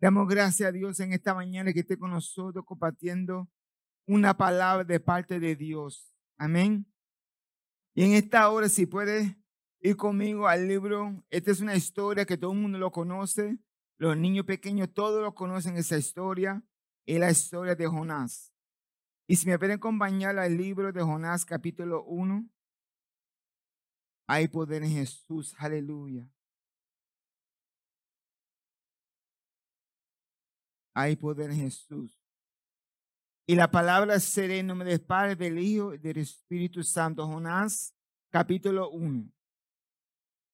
Damos gracias a Dios en esta mañana que esté con nosotros compartiendo una palabra de parte de Dios. Amén. Y en esta hora, si puede ir conmigo al libro, esta es una historia que todo el mundo lo conoce, los niños pequeños todos lo conocen esa historia, es la historia de Jonás. Y si me pueden acompañar al libro de Jonás capítulo 1, hay poder en Jesús, aleluya. Hay poder en Jesús. Y la palabra será en nombre del Padre, del Hijo y del Espíritu Santo. Jonás, capítulo 1.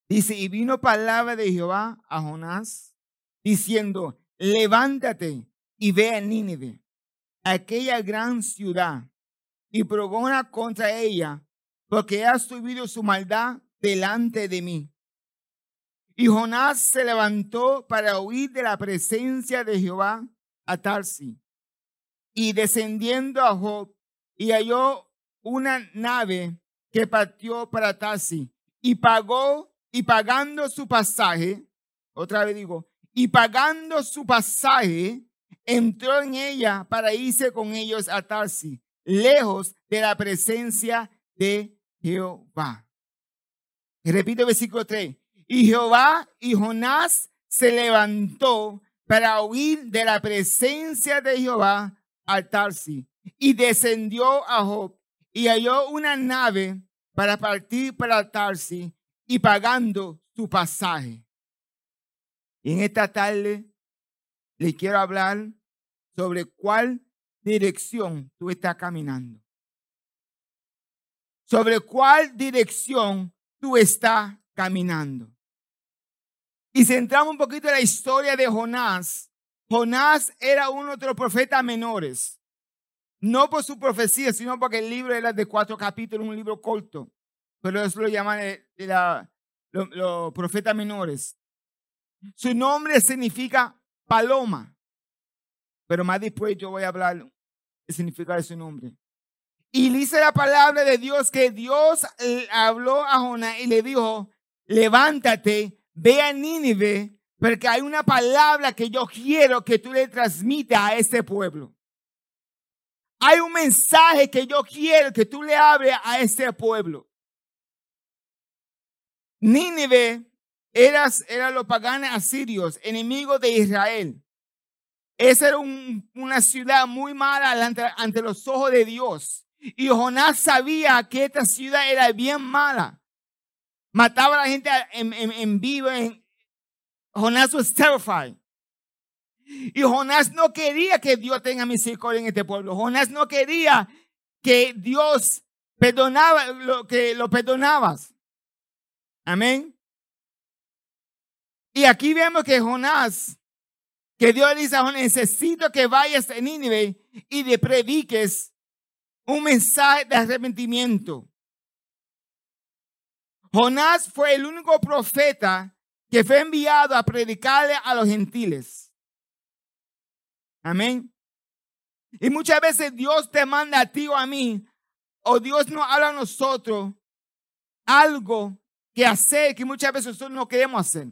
Dice, y vino palabra de Jehová a Jonás, diciendo, levántate y ve a Nínive, aquella gran ciudad, y progona contra ella, porque ha subido su maldad delante de mí. Y Jonás se levantó para huir de la presencia de Jehová a Tarsi. Y descendiendo a Job, y halló una nave que partió para Tarsi, y pagó, y pagando su pasaje, otra vez digo, y pagando su pasaje, entró en ella para irse con ellos a Tarsi, lejos de la presencia de Jehová. Repito versículo 3. Y Jehová y Jonás se levantó para huir de la presencia de Jehová al Tarsi y descendió a Job y halló una nave para partir para Tarsi y pagando su pasaje. Y en esta tarde le quiero hablar sobre cuál dirección tú estás caminando. Sobre cuál dirección tú estás caminando. Y centramos un poquito en la historia de Jonás. Jonás era uno de los profetas menores. No por su profecía, sino porque el libro era de cuatro capítulos, un libro corto. Pero eso lo llaman eh, los profetas menores. Su nombre significa paloma. Pero más después yo voy a hablar el significado de su nombre. Y dice la palabra de Dios que Dios habló a Jonás y le dijo, levántate, ve a Nínive, porque hay una palabra que yo quiero que tú le transmitas a este pueblo. Hay un mensaje que yo quiero que tú le hables a este pueblo. Nínive era, era los paganos asirios, enemigos de Israel. Esa era una ciudad muy mala ante, los ojos de Dios. Y Jonás sabía que esta ciudad era bien mala. Mataba a la gente en, vivo. Jonás was terrified. Y Jonás no quería que Dios tenga misericordia en este pueblo. Jonás no quería que Dios perdonaba lo que lo perdonabas. Amén. Y aquí vemos que Jonás que Dios le dice a Jonás, necesito que vayas a Nínive y le prediques un mensaje de arrepentimiento. Jonás fue el único profeta que fue enviado a predicarle a los gentiles. Amén. Y muchas veces Dios te manda a ti o a mí, o Dios nos habla a nosotros algo que hacer que muchas veces nosotros no queremos hacer.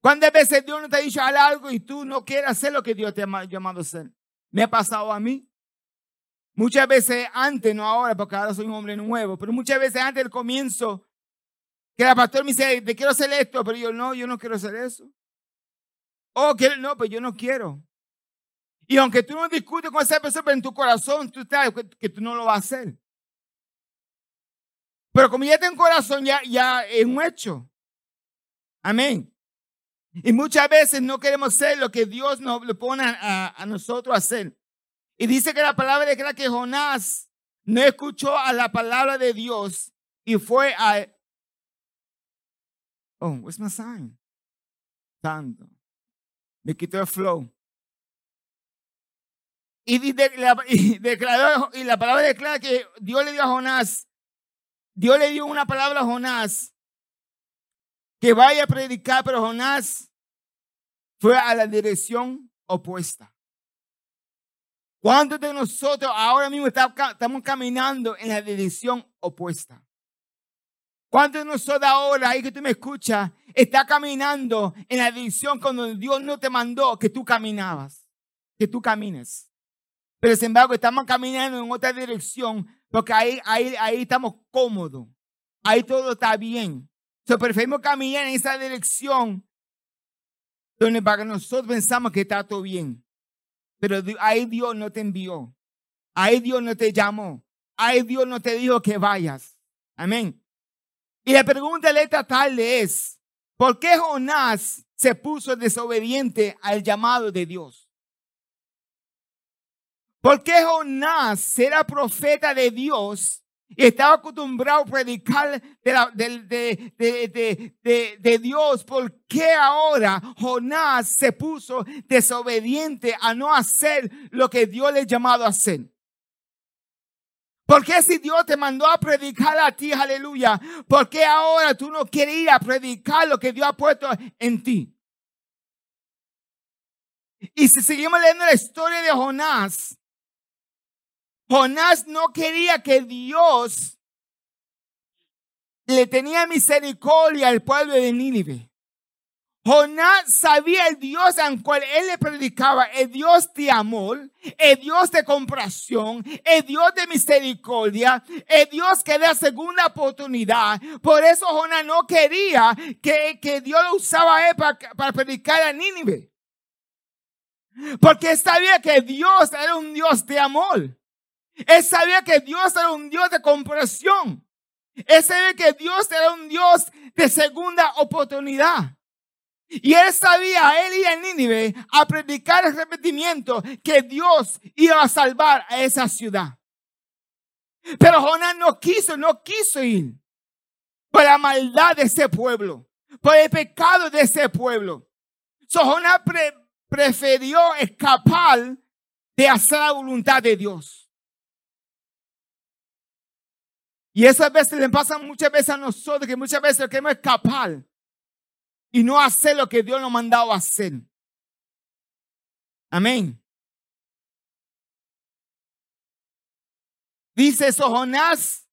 ¿Cuántas veces Dios no te ha dicho algo y tú no quieres hacer lo que Dios te ha llamado a hacer? Me ha pasado a mí. Muchas veces antes, no ahora, porque ahora soy un hombre nuevo, pero muchas veces antes del comienzo, que el pastor me dice, te quiero hacer esto, pero yo no, yo no quiero hacer eso. Oh, no, pues yo no quiero. Y aunque tú no discutes con esa persona, pero en tu corazón tú sabes que, tú no lo vas a hacer. Pero como ya tengo corazón, ya, ya es un hecho. Amén. Y muchas veces no queremos hacer lo que Dios nos pone a, nosotros a hacer. Y dice que la palabra declara que Jonás no escuchó a la palabra de Dios y fue a... Oh, where's my sign? Tanto. Me quitó el flow. Y, y, declaró, y la palabra declara que Dios le dio a Jonás, Dios le dio una palabra a Jonás que vaya a predicar, pero Jonás fue a la dirección opuesta. ¿Cuántos de nosotros ahora mismo estamos caminando en la dirección opuesta? ¿Cuántos de nosotros ahora, ahí que tú me escuchas, está caminando en la dirección cuando Dios no te mandó que tú caminabas, que tú camines? Pero sin embargo, estamos caminando en otra dirección porque ahí, ahí, ahí estamos cómodos. Ahí todo está bien. So, preferimos caminar en esa dirección donde para nosotros pensamos que está todo bien. Pero ahí Dios no te envió. Ahí Dios no te llamó. Ahí Dios no te dijo que vayas. Amén. Y la pregunta de esta tarde es, ¿por qué Jonás se puso desobediente al llamado de Dios? ¿Por qué Jonás era profeta de Dios y estaba acostumbrado a predicar de, de, de, Dios. ¿Por qué ahora Jonás se puso desobediente a no hacer lo que Dios le ha llamado a hacer? ¿Por qué si Dios te mandó a predicar a ti, aleluya? ¿Por qué ahora tú no quieres ir a predicar lo que Dios ha puesto en ti? Y si seguimos leyendo la historia de Jonás, Jonás no quería que Dios le tenía misericordia al pueblo de Nínive. Jonás sabía el Dios al cual él le predicaba, el Dios de amor, el Dios de compasión, el Dios de misericordia, el Dios que da segunda oportunidad. Por eso Jonás no quería que, que Dios lo usaba a él para, para predicar a Nínive. Porque sabía que Dios era un Dios de amor. Él sabía que Dios era un Dios de comprensión. Él sabía que Dios era un Dios de segunda oportunidad. Y él sabía, él iba a Nínive a predicar el arrepentimiento que Dios iba a salvar a esa ciudad. Pero Jonás no quiso, no quiso ir por la maldad de ese pueblo, por el pecado de ese pueblo. So Jonás prefirió escapar de hacer la voluntad de Dios. Y esas veces le pasan muchas veces a nosotros que muchas veces queremos escapar y no hacer lo que Dios nos ha mandado hacer. Amén. Dice eso, Jonás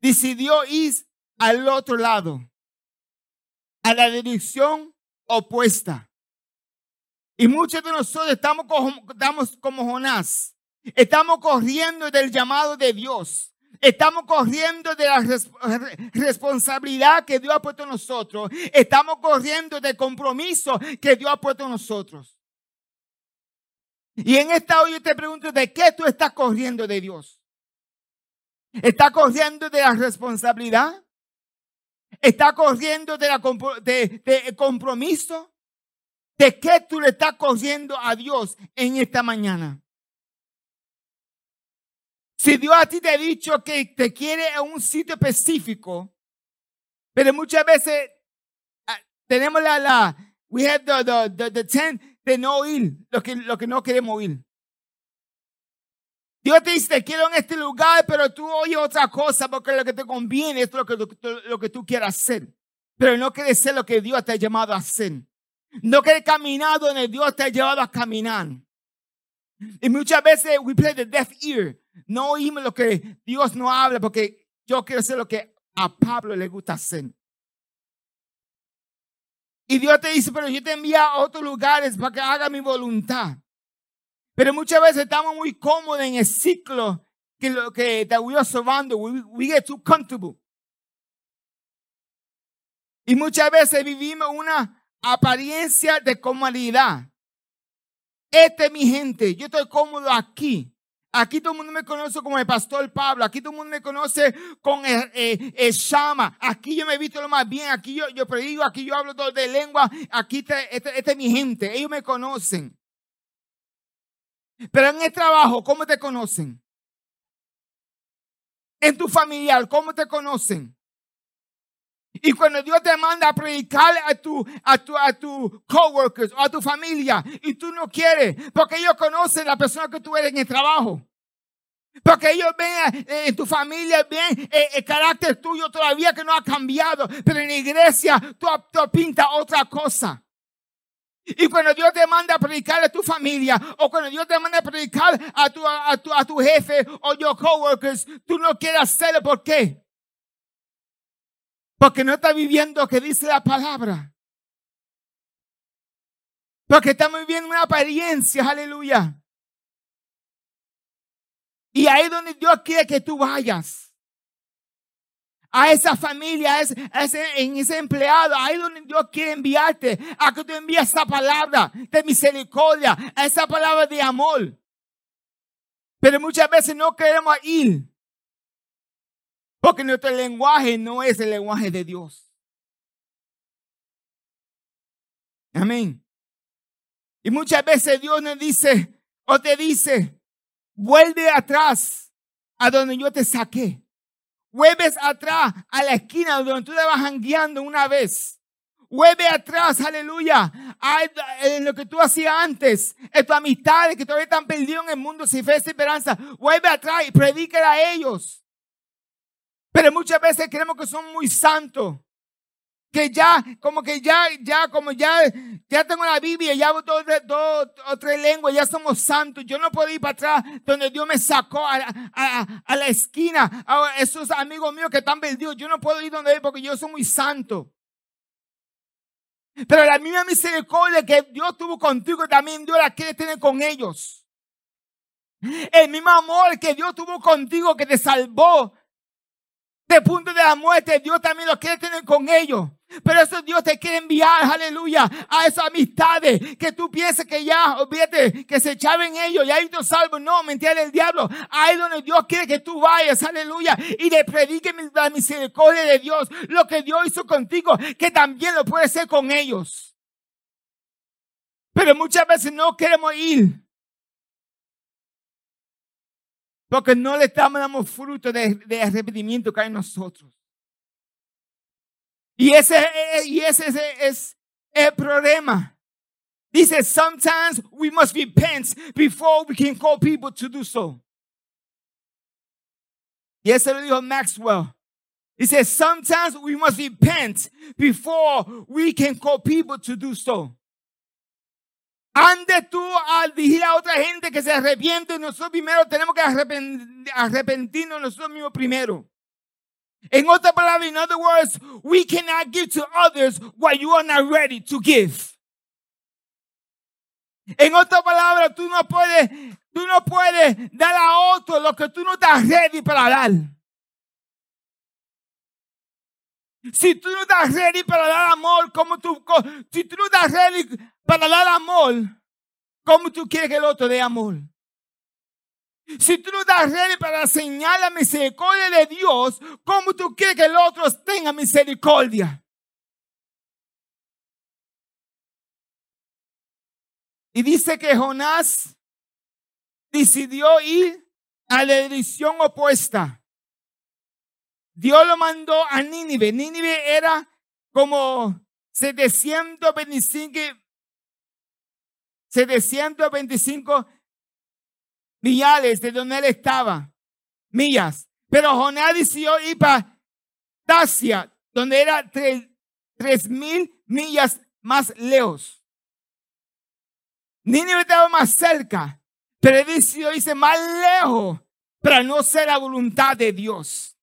decidió ir al otro lado, a la dirección opuesta. Y muchos de nosotros estamos como, estamos como Jonás. Estamos corriendo del llamado de Dios. Estamos corriendo de la responsabilidad que Dios ha puesto en nosotros. Estamos corriendo del compromiso que Dios ha puesto en nosotros. Y en esta hoy yo te pregunto, ¿de qué tú estás corriendo de Dios? ¿Estás corriendo de la responsabilidad? ¿Estás corriendo de, la, de compromiso? ¿De qué tú le estás corriendo a Dios en esta mañana? Si Dios a ti te ha dicho que te quiere en un sitio específico, pero muchas veces ah, tenemos la, la we have the, the, the, ten de no ir, lo que, lo que no queremos ir. Dios te dice, te quiero en este lugar, pero tú oyes otra cosa porque lo que te conviene es lo que, lo, que tú quieras hacer. Pero no quieres ser lo que Dios te ha llamado a hacer. No quieres caminar donde Dios te ha llevado a caminar. Y muchas veces we play the deaf ear. No oímos lo que Dios no habla porque yo quiero hacer lo que a Pablo le gusta hacer. Y Dios te dice, pero yo te envío a otros lugares para que haga mi voluntad. Pero muchas veces estamos muy cómodos en el ciclo que lo que we are surrounded, we, we get too comfortable. Y muchas veces vivimos una apariencia de comodidad. Este es mi gente, yo estoy cómodo aquí. Aquí todo el mundo me conoce como el pastor Pablo. Aquí todo el mundo me conoce con el, el, Shama. Aquí yo me he visto lo más bien. Aquí yo, yo predigo. Aquí yo hablo todo de lengua. Aquí este, este, es mi gente. Ellos me conocen. Pero en el trabajo, ¿cómo te conocen? En tu familiar, ¿cómo te conocen? Y cuando Dios te manda a predicar a tu, a tu, a tu coworkers o a tu familia y tú no quieres, porque ellos conocen la persona que tú eres en el trabajo. Porque ellos ven eh, en tu familia, ven eh, el carácter tuyo todavía que no ha cambiado. Pero en la iglesia tú, tú pintas otra cosa. Y cuando Dios te manda a predicar a tu familia, o cuando Dios te manda a predicar a tu, a tu, a tu jefe o your coworkers, tú no quieres hacerlo. ¿Por qué? Porque no está viviendo lo que dice la palabra. Porque estamos viviendo una apariencia, aleluya. Y ahí es donde Dios quiere que tú vayas. A esa familia, a ese, en ese empleado, ahí es donde Dios quiere enviarte. A que tú envíes esa palabra de misericordia, a esa palabra de amor. Pero muchas veces no queremos ir. Porque nuestro lenguaje no es el lenguaje de Dios. Amén. Y muchas veces Dios nos dice o te dice, vuelve atrás a donde yo te saqué. Vuelves atrás a la esquina donde tú vas jangueando una vez. Vuelve atrás, aleluya, en lo que tú hacías antes, en tus amistades que todavía están perdidos en el mundo sin fe y esperanza. Vuelve atrás y predícala a ellos. Pero muchas veces creemos que son muy santos. Que ya, como que ya, ya, como ya, ya tengo la Biblia, ya hago dos, dos o tres lenguas, ya somos santos. Yo no puedo ir para atrás donde Dios me sacó a, a, a la esquina, a esos amigos míos que están perdidos. Yo no puedo ir donde él porque yo soy muy santo. Pero la misma misericordia que Dios tuvo contigo, también Dios la quiere tener con ellos. El mismo amor que Dios tuvo contigo, que te salvó, de punto de la muerte, Dios también lo quiere tener con ellos. Pero eso Dios te quiere enviar, aleluya, a esas amistades que tú piensas que ya, olvídate, que se echaban ellos, y ahí tú salvo. No, mentira del diablo. Ahí donde Dios quiere que tú vayas, aleluya, y le predique la misericordia de Dios. Lo que Dios hizo contigo, que también lo puede hacer con ellos. Pero muchas veces no queremos ir. Porque no le dando fruto de, de arrepentimiento que hay en nosotros. Y ese, y ese, es el problema. Dice, sometimes we must repent before we can call people to do so. Y eso lo dijo Maxwell. Says, sometimes we must repent before we can call people to do so. Antes tú al decir a otra gente que se arrepiente, nosotros primero tenemos que arrepentirnos nosotros mismos primero. En otras palabras, in other words, we cannot give to others what you are not ready to give. En otras palabras, tú no puedes, tú no puedes dar a otro lo que tú no estás ready para dar. Si tú no estás ready para dar amor, como tú, si tú no estás ready para dar amor, ¿cómo tú quieres que el otro dé amor? Si tú no estás ready para enseñar la misericordia de Dios, ¿cómo tú quieres que el otro tenga misericordia? Y dice que Jonás decidió ir a la dirección opuesta. Dios lo mandó a Nínive. Nínive era como 725, 725 millares de donde él estaba. Millas. Pero Jonás decidió ir para Tasia, donde era tres, mil millas más lejos. Nínive estaba más cerca, pero él decidió más lejos para no ser la voluntad de Dios.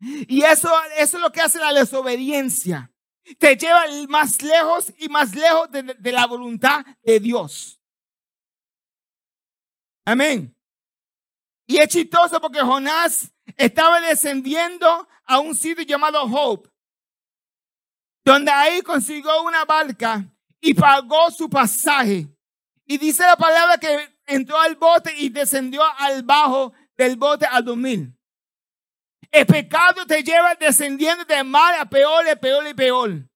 Y eso, eso es lo que hace la desobediencia. Te lleva más lejos y más lejos de, la voluntad de Dios. Amén. Y es chistoso porque Jonás estaba descendiendo a un sitio llamado Hope, donde ahí consiguió una barca y pagó su pasaje. Y dice la palabra que entró al bote y descendió al bajo del bote a dormir. El pecado te lleva descendiendo de mal a peor, y peor y peor.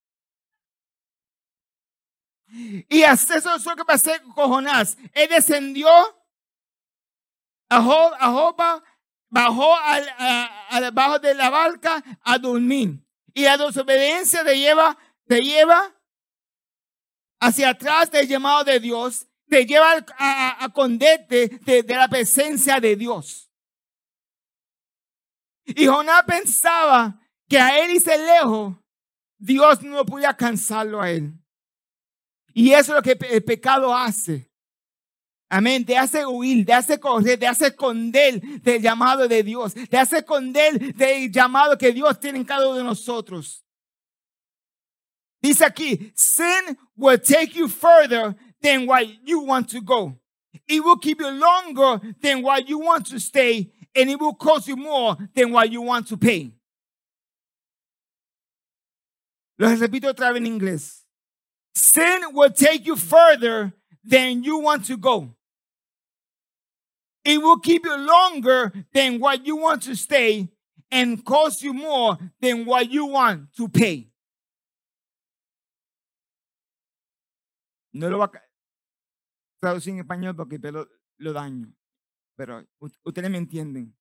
Y eso es lo que pasó con Jonás. Él descendió a Jopa, bajó al, a, de la barca a dormir. Y la desobediencia te lleva, te lleva hacia atrás del llamado de Dios, te lleva a, a, de la presencia de Dios. Y Jonás pensaba que a él irse lejos, Dios no podía alcanzarlo a él. Y eso es lo que el pecado hace. Amén. Te hace huir, te hace correr, te hace esconder del llamado de Dios. Te hace esconder del llamado que Dios tiene en cada uno de nosotros. Dice aquí, sin will take you further than what you want to go. It will keep you longer than what you want to stay, and it will cost you more than what you want to pay. Lo repito otra vez en inglés. Sin will take you further than you want to go. It will keep you longer than what you want to stay and cost you more than what you want to pay. No lo va a traducir en español porque lo, lo daño, pero ustedes me entienden.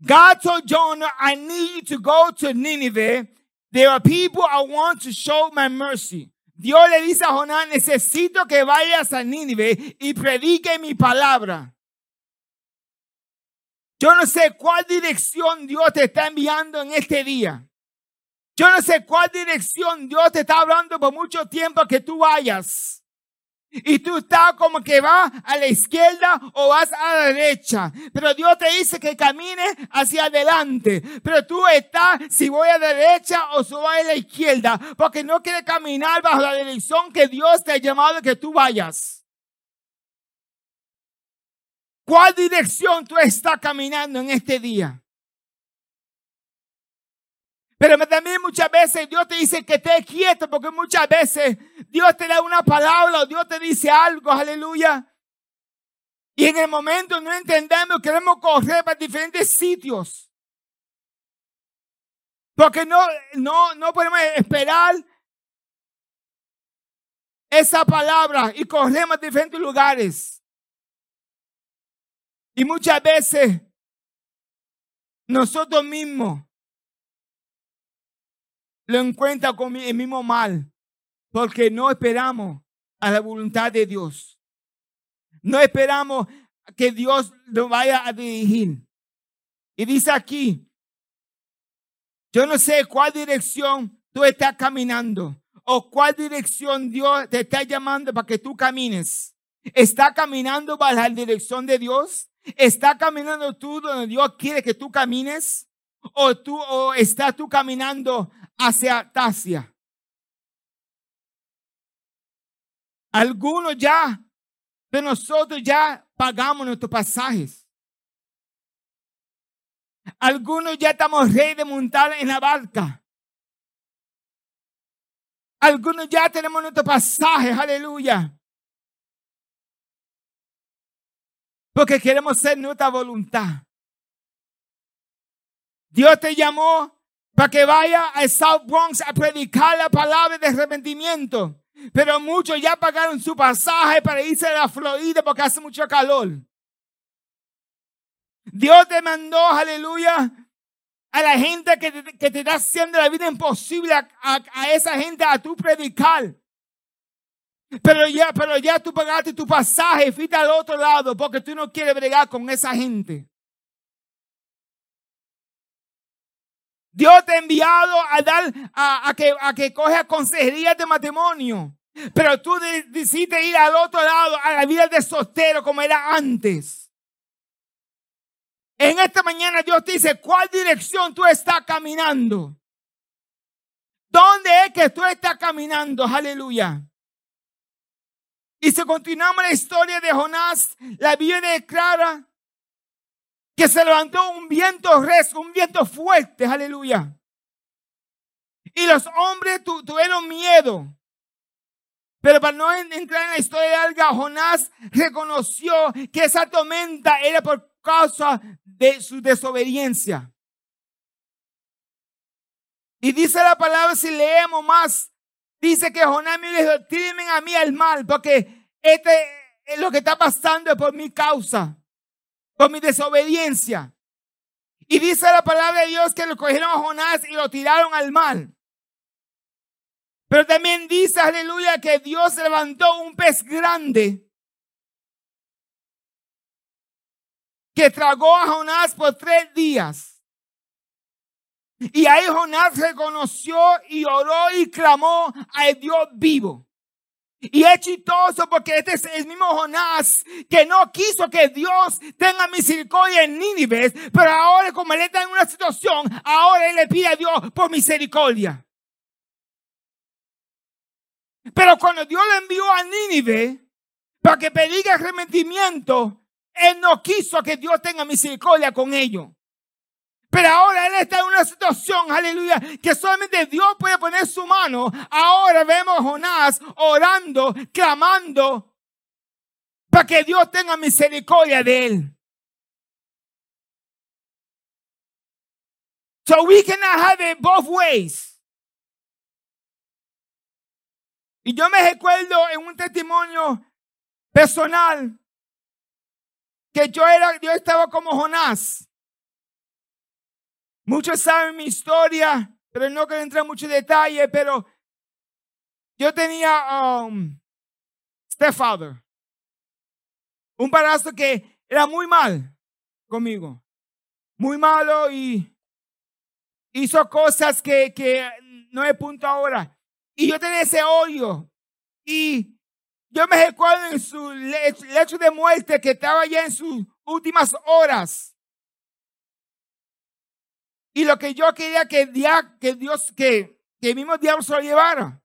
God told Jonah, I need you to go to Nineveh. There are people I want to show my mercy. Dios le dice a Jonás, necesito que vayas a Nínive y predique mi palabra. Yo no sé cuál dirección Dios te está enviando en este día. Yo no sé cuál dirección Dios te está hablando por mucho tiempo que tú vayas. Y tú estás como que vas a la izquierda o vas a la derecha. Pero Dios te dice que camines hacia adelante. Pero tú estás si voy a la derecha o si voy a la izquierda. Porque no quieres caminar bajo la dirección que Dios te ha llamado que tú vayas. ¿Cuál dirección tú estás caminando en este día? Pero también muchas veces Dios te dice que estés quieto porque muchas veces Dios te da una palabra o Dios te dice algo, aleluya. Y en el momento no entendemos, queremos correr para diferentes sitios. Porque no, no, no podemos esperar esa palabra y corremos a diferentes lugares. Y muchas veces nosotros mismos lo encuentra con el mismo mal, porque no esperamos a la voluntad de Dios. No esperamos que Dios lo vaya a dirigir. Y dice aquí, yo no sé cuál dirección tú estás caminando o cuál dirección Dios te está llamando para que tú camines. ¿Está caminando para la dirección de Dios? ¿Está caminando tú donde Dios quiere que tú camines? ¿O tú o estás tú caminando hacia Tasia. Algunos ya de nosotros ya pagamos nuestros pasajes. Algunos ya estamos ready de montar en la barca. Algunos ya tenemos nuestro pasaje, aleluya. Porque queremos ser nuestra voluntad. Dios te llamó para que vaya a South Bronx a predicar la palabra de arrepentimiento. Pero muchos ya pagaron su pasaje para irse a la Florida porque hace mucho calor. Dios te mandó, aleluya, a la gente que te, que está haciendo la vida imposible, a, a, esa gente a tu predicar. Pero ya, pero ya tú pagaste tu pasaje y fuiste al otro lado porque tú no quieres bregar con esa gente. Dios te ha enviado a dar, a, que, a que coja consejería de matrimonio. Pero tú decidiste ir al otro lado, a la vida de soltero como era antes. En esta mañana Dios te dice, ¿cuál dirección tú estás caminando? ¿Dónde es que tú estás caminando? Aleluya. Y si continuamos la historia de Jonás, la Biblia declara que se levantó un viento recio, un viento fuerte, aleluya. Y los hombres tuvieron miedo. Pero para no entrar en la historia de Alga, Jonás reconoció que esa tormenta era por causa de su desobediencia. Y dice la palabra, si leemos más, dice que Jonás me dijo, tírenme a mí al mal, porque este es lo que está pasando por mi causa por mi desobediencia. Y dice la palabra de Dios que lo cogieron a Jonás y lo tiraron al mar. Pero también dice, aleluya, que Dios levantó un pez grande que tragó a Jonás por tres días. Y ahí Jonás reconoció y oró y clamó al Dios vivo. Y es chistoso porque este es el mismo Jonás que no quiso que Dios tenga misericordia en Nínive, pero ahora como él está en una situación, ahora él le pide a Dios por misericordia. Pero cuando Dios le envió a Nínive para que pediga arrepentimiento, él no quiso que Dios tenga misericordia con ellos. Pero ahora él está en una situación, aleluya, que solamente Dios puede poner su mano. Ahora vemos a Jonás orando, clamando, para que Dios tenga misericordia de él. So we cannot have it both ways. Y yo me recuerdo en un testimonio personal que yo era, yo estaba como Jonás. Muchos saben mi historia, pero no quiero entrar en mucho detalle, pero yo tenía um, stepfather, un padrastro que era muy mal conmigo, muy malo y hizo cosas que, que no he punto ahora. Y yo tenía ese odio. Y yo me recuerdo en su lecho de muerte que estaba ya en sus últimas horas. Y lo que yo quería que, Dios, que, que el mismo diablo se lo llevara.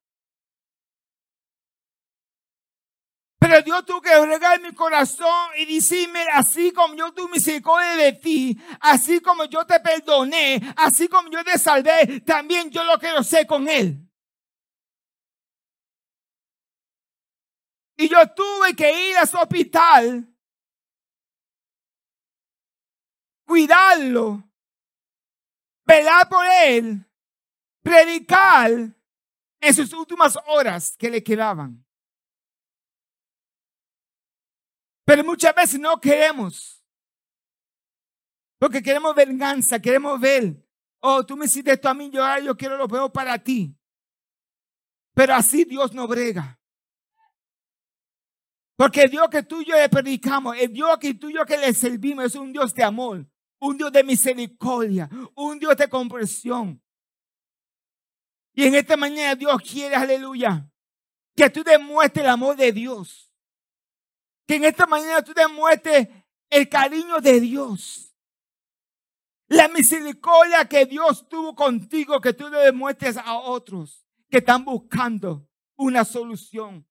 Pero Dios tuvo que regar mi corazón y decirme, así como yo tuve misericordia de ti, así como yo te perdoné, así como yo te salvé, también yo lo quiero hacer con Él. Y yo tuve que ir a su hospital, cuidarlo, velar por él, predicar en sus últimas horas que le quedaban. Pero muchas veces no queremos. Porque queremos venganza, queremos ver, oh, tú me hiciste esto a mí, yo, yo quiero lo peor para ti. Pero así Dios no brega. Porque el Dios que tú y yo le predicamos, el Dios que tú y yo que le servimos es un Dios de amor un Dios de misericordia, un Dios de comprensión. Y en esta mañana Dios quiere, aleluya, que tú demuestres el amor de Dios. Que en esta mañana tú demuestres el cariño de Dios. La misericordia que Dios tuvo contigo, que tú le demuestres a otros que están buscando una solución.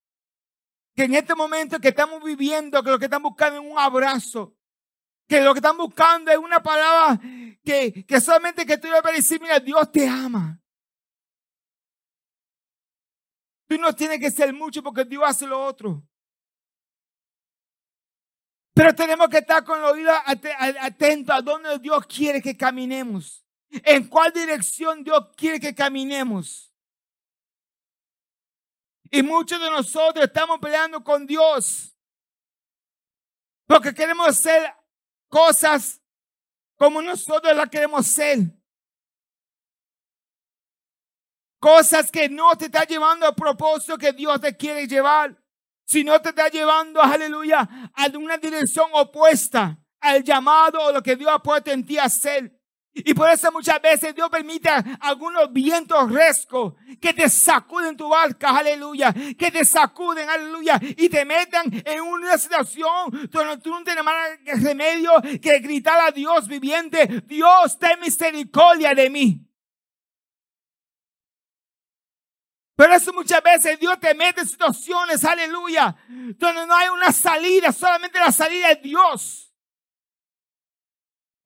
Que en este momento que estamos viviendo, que lo que están buscando es un abrazo, que lo que están buscando es una palabra que, que solamente que tú le vas a decir, mira, Dios te ama. Tú no tienes que ser mucho porque Dios hace lo otro. Pero tenemos que estar con los oídos atentos a dónde Dios quiere que caminemos. En cuál dirección Dios quiere que caminemos. Y muchos de nosotros estamos peleando con Dios. Porque queremos ser cosas como nosotros las queremos ser. Cosas que no te está llevando al propósito que Dios te quiere llevar, sino te está llevando, aleluya, a una dirección opuesta al llamado o lo que Dios ha puesto en ti a hacer. Y por eso muchas veces Dios permite algunos vientos rescos que te sacuden tu barca, aleluya, que te sacuden, aleluya, y te metan en una situación donde tú no tienes más remedio que gritar a Dios viviente, Dios, ten misericordia de mí. Pero eso muchas veces Dios te mete en situaciones, aleluya, donde no hay una salida, solamente la salida es Dios.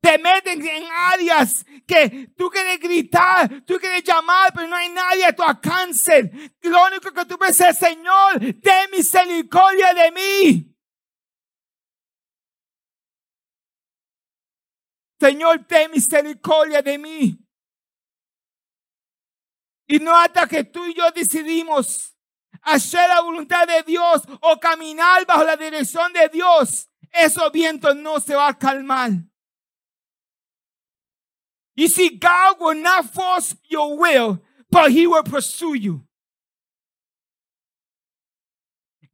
Te meten en áreas que tú quieres gritar, tú quieres llamar, pero no hay nadie a tu alcance. Lo único que tú puedes es, Señor, ten misericordia de mí. Señor, ten misericordia de mí. Y no hasta que tú y yo decidimos hacer la voluntad de Dios o caminar bajo la dirección de Dios, esos vientos no se van a calmar. You see, God will not force your will, but He will pursue you.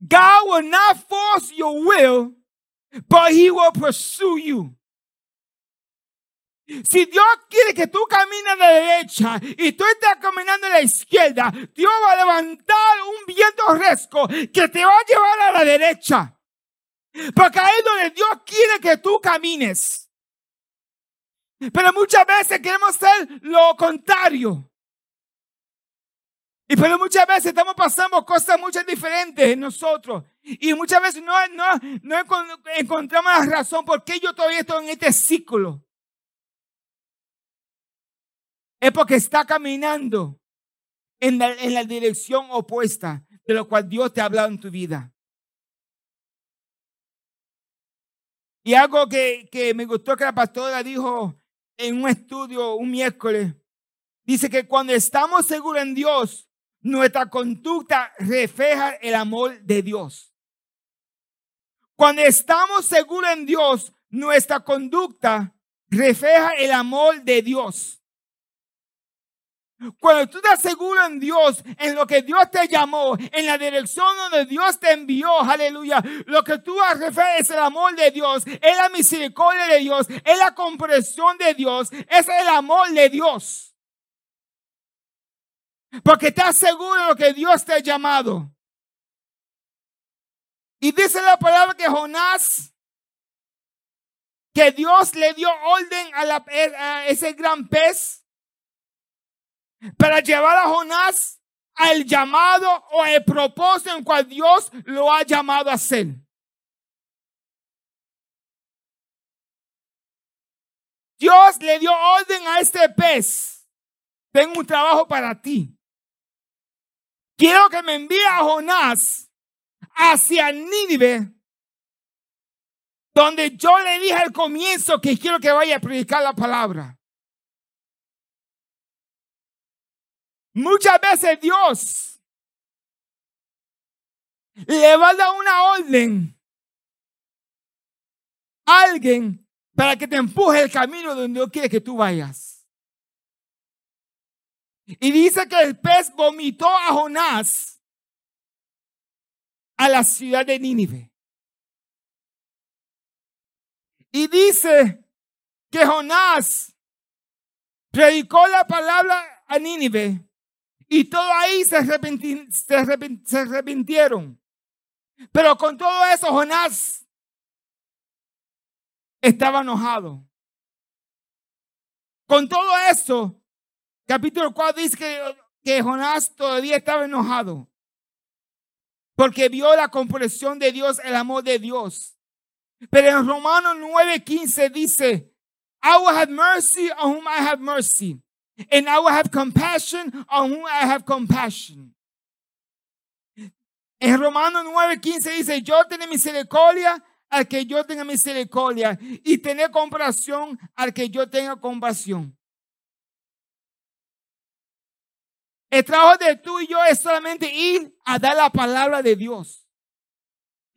God will not force your will, but He will pursue you. Si Dios quiere que tú camines a la derecha y tú estás caminando a la izquierda, Dios va a levantar un viento fresco que te va a llevar a la derecha. Porque ahí es donde Dios quiere que tú camines. Pero muchas veces queremos hacer lo contrario. Y pero muchas veces estamos pasando cosas muchas diferentes en nosotros. Y muchas veces no, no, no encontramos la razón por qué yo todavía estoy en este ciclo. Es porque está caminando en la, en la dirección opuesta de lo cual Dios te ha hablado en tu vida. Y algo que, que me gustó que la pastora dijo en un estudio un miércoles, dice que cuando estamos seguros en Dios, nuestra conducta refleja el amor de Dios. Cuando estamos seguros en Dios, nuestra conducta refleja el amor de Dios. Cuando tú estás seguro en Dios, en lo que Dios te llamó, en la dirección donde Dios te envió, aleluya, lo que tú refieres es el amor de Dios, es la misericordia de Dios, es la comprensión de Dios, es el amor de Dios. Porque estás seguro de lo que Dios te ha llamado. Y dice la palabra que Jonás, que Dios le dio orden a, a ese gran pez para llevar a Jonás al llamado o al propósito en cual Dios lo ha llamado a hacer. Dios le dio orden a este pez. Tengo un trabajo para ti. Quiero que me envíe a Jonás hacia Nínive, donde yo le dije al comienzo que quiero que vaya a predicar la palabra. Muchas veces Dios le va a dar una orden a alguien para que te empuje el camino donde Dios quiere que tú vayas. Y dice que el pez vomitó a Jonás a la ciudad de Nínive. Y dice que Jonás predicó la palabra a Nínive y todo ahí se, arrepintieron. Pero con todo eso, Jonás estaba enojado. Con todo eso, capítulo 4 dice que, que Jonás todavía estaba enojado. Porque vio la comprensión de Dios, el amor de Dios. Pero en Romanos 9:15 dice, I will have mercy on whom I have mercy. And I will have compassion on whom I have compassion. En Romanos 9:15 dice, yo tengo misericordia al que yo tenga misericordia y tener compasión al que yo tenga compasión. El trabajo de tú y yo es solamente ir a dar la palabra de Dios.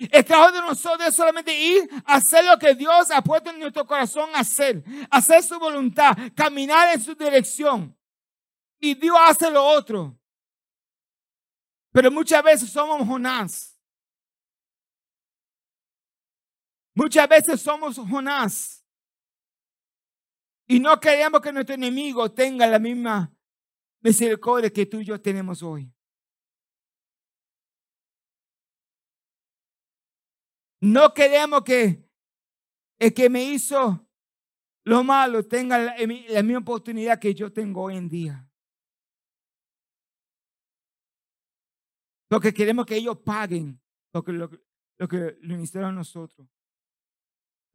El trabajo de nosotros es solamente ir a hacer lo que Dios ha puesto en nuestro corazón hacer, hacer su voluntad, caminar en su dirección. Y Dios hace lo otro. Pero muchas veces somos Jonás. Muchas veces somos Jonás. Y no queremos que nuestro enemigo tenga la misma misericordia que tú y yo tenemos hoy. No queremos que el que me hizo lo malo tenga la, misma oportunidad que yo tengo hoy en día. Porque queremos que ellos paguen lo que, lo, que lo hicieron nosotros.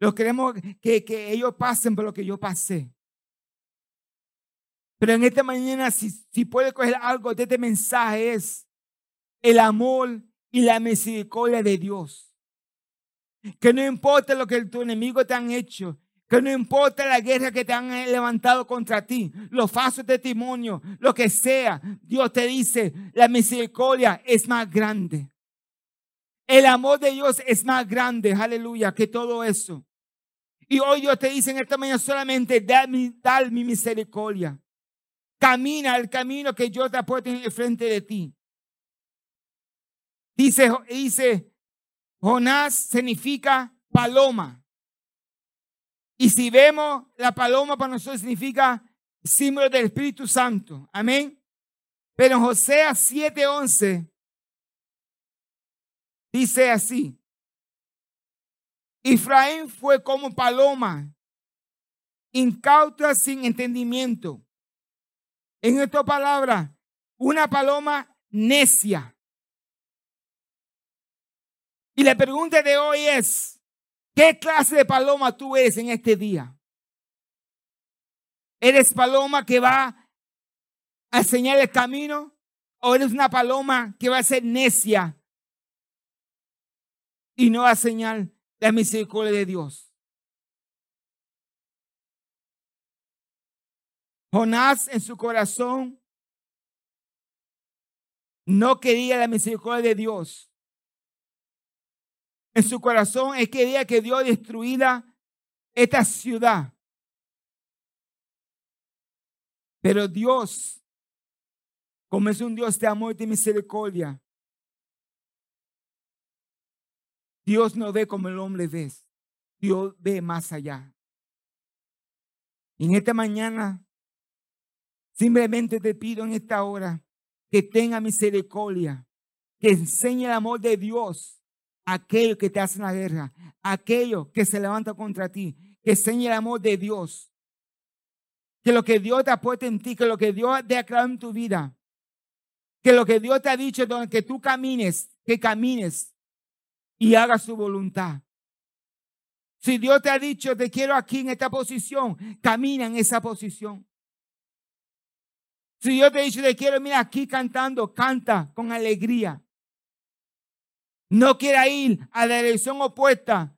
Lo queremos que, que ellos pasen por lo que yo pasé. Pero en esta mañana, si, si puede coger algo de este mensaje, es el amor y la misericordia de Dios. Que no importa lo que tu enemigo te han hecho. Que no importa la guerra que te han levantado contra ti, los falsos testimonios, lo que sea, Dios te dice, la misericordia es más grande. El amor de Dios es más grande, aleluya, que todo eso. Y hoy Dios te dice en esta mañana solamente, dame, dame mi misericordia. Camina el camino que yo te he puesto en frente de ti. Dice, dice Jonás significa paloma. Y si vemos la paloma para nosotros significa símbolo del Espíritu Santo. Amén. Pero en José 7:11 dice así. Efraín fue como paloma, incauta sin entendimiento. En esta palabra, una paloma necia. Y la pregunta de hoy es, ¿qué clase de paloma tú eres en este día? ¿Eres paloma que va a enseñar el camino? ¿O eres una paloma que va a ser necia y no va a enseñar la misericordia de Dios? Jonás en su corazón no quería la misericordia de Dios en su corazón, él quería que Dios destruyera esta ciudad. Pero Dios, como es un Dios de amor y de misericordia, Dios no ve como el hombre ve. Dios ve más allá. Y en esta mañana, simplemente te pido en esta hora que tenga misericordia, que enseñe el amor de Dios aquello que te hace la guerra, aquello que se levanta contra ti, que enseña el amor de Dios. Que lo que Dios te ha puesto en ti, que lo que Dios ha creado en tu vida, que lo que Dios te ha dicho, donde que tú camines, que camines y hagas su voluntad. Si Dios te ha dicho, te quiero aquí en esta posición, camina en esa posición. Si Dios te ha dicho, te quiero, mira aquí cantando, canta con alegría. No quiera ir a la dirección opuesta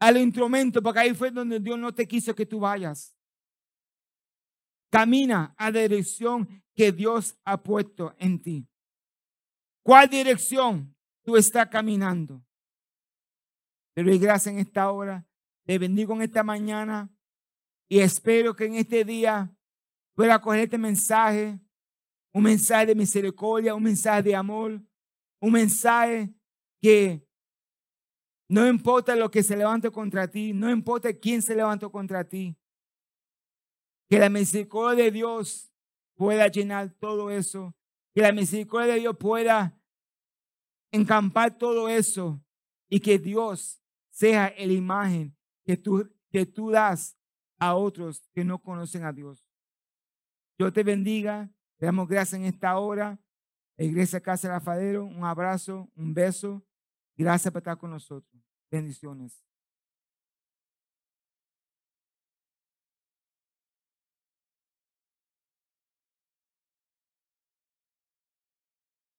al instrumento, porque ahí fue donde Dios no te quiso que tú vayas. Camina a la dirección que Dios ha puesto en ti. ¿Cuál dirección tú estás caminando? Pero doy gracias en esta hora. Te bendigo en esta mañana y espero que en este día pueda coger este mensaje, un mensaje de misericordia, un mensaje de amor, un mensaje que no importa lo que se levante contra ti, no importa quién se levantó contra ti, que la misericordia de Dios pueda llenar todo eso, que la misericordia de Dios pueda encampar todo eso y que Dios sea la imagen que tú, que tú das a otros que no conocen a Dios. Dios te bendiga, te damos gracias en esta hora. Iglesia Casa Rafadero, un abrazo, un beso. Gracias por estar con nosotros. Bendiciones.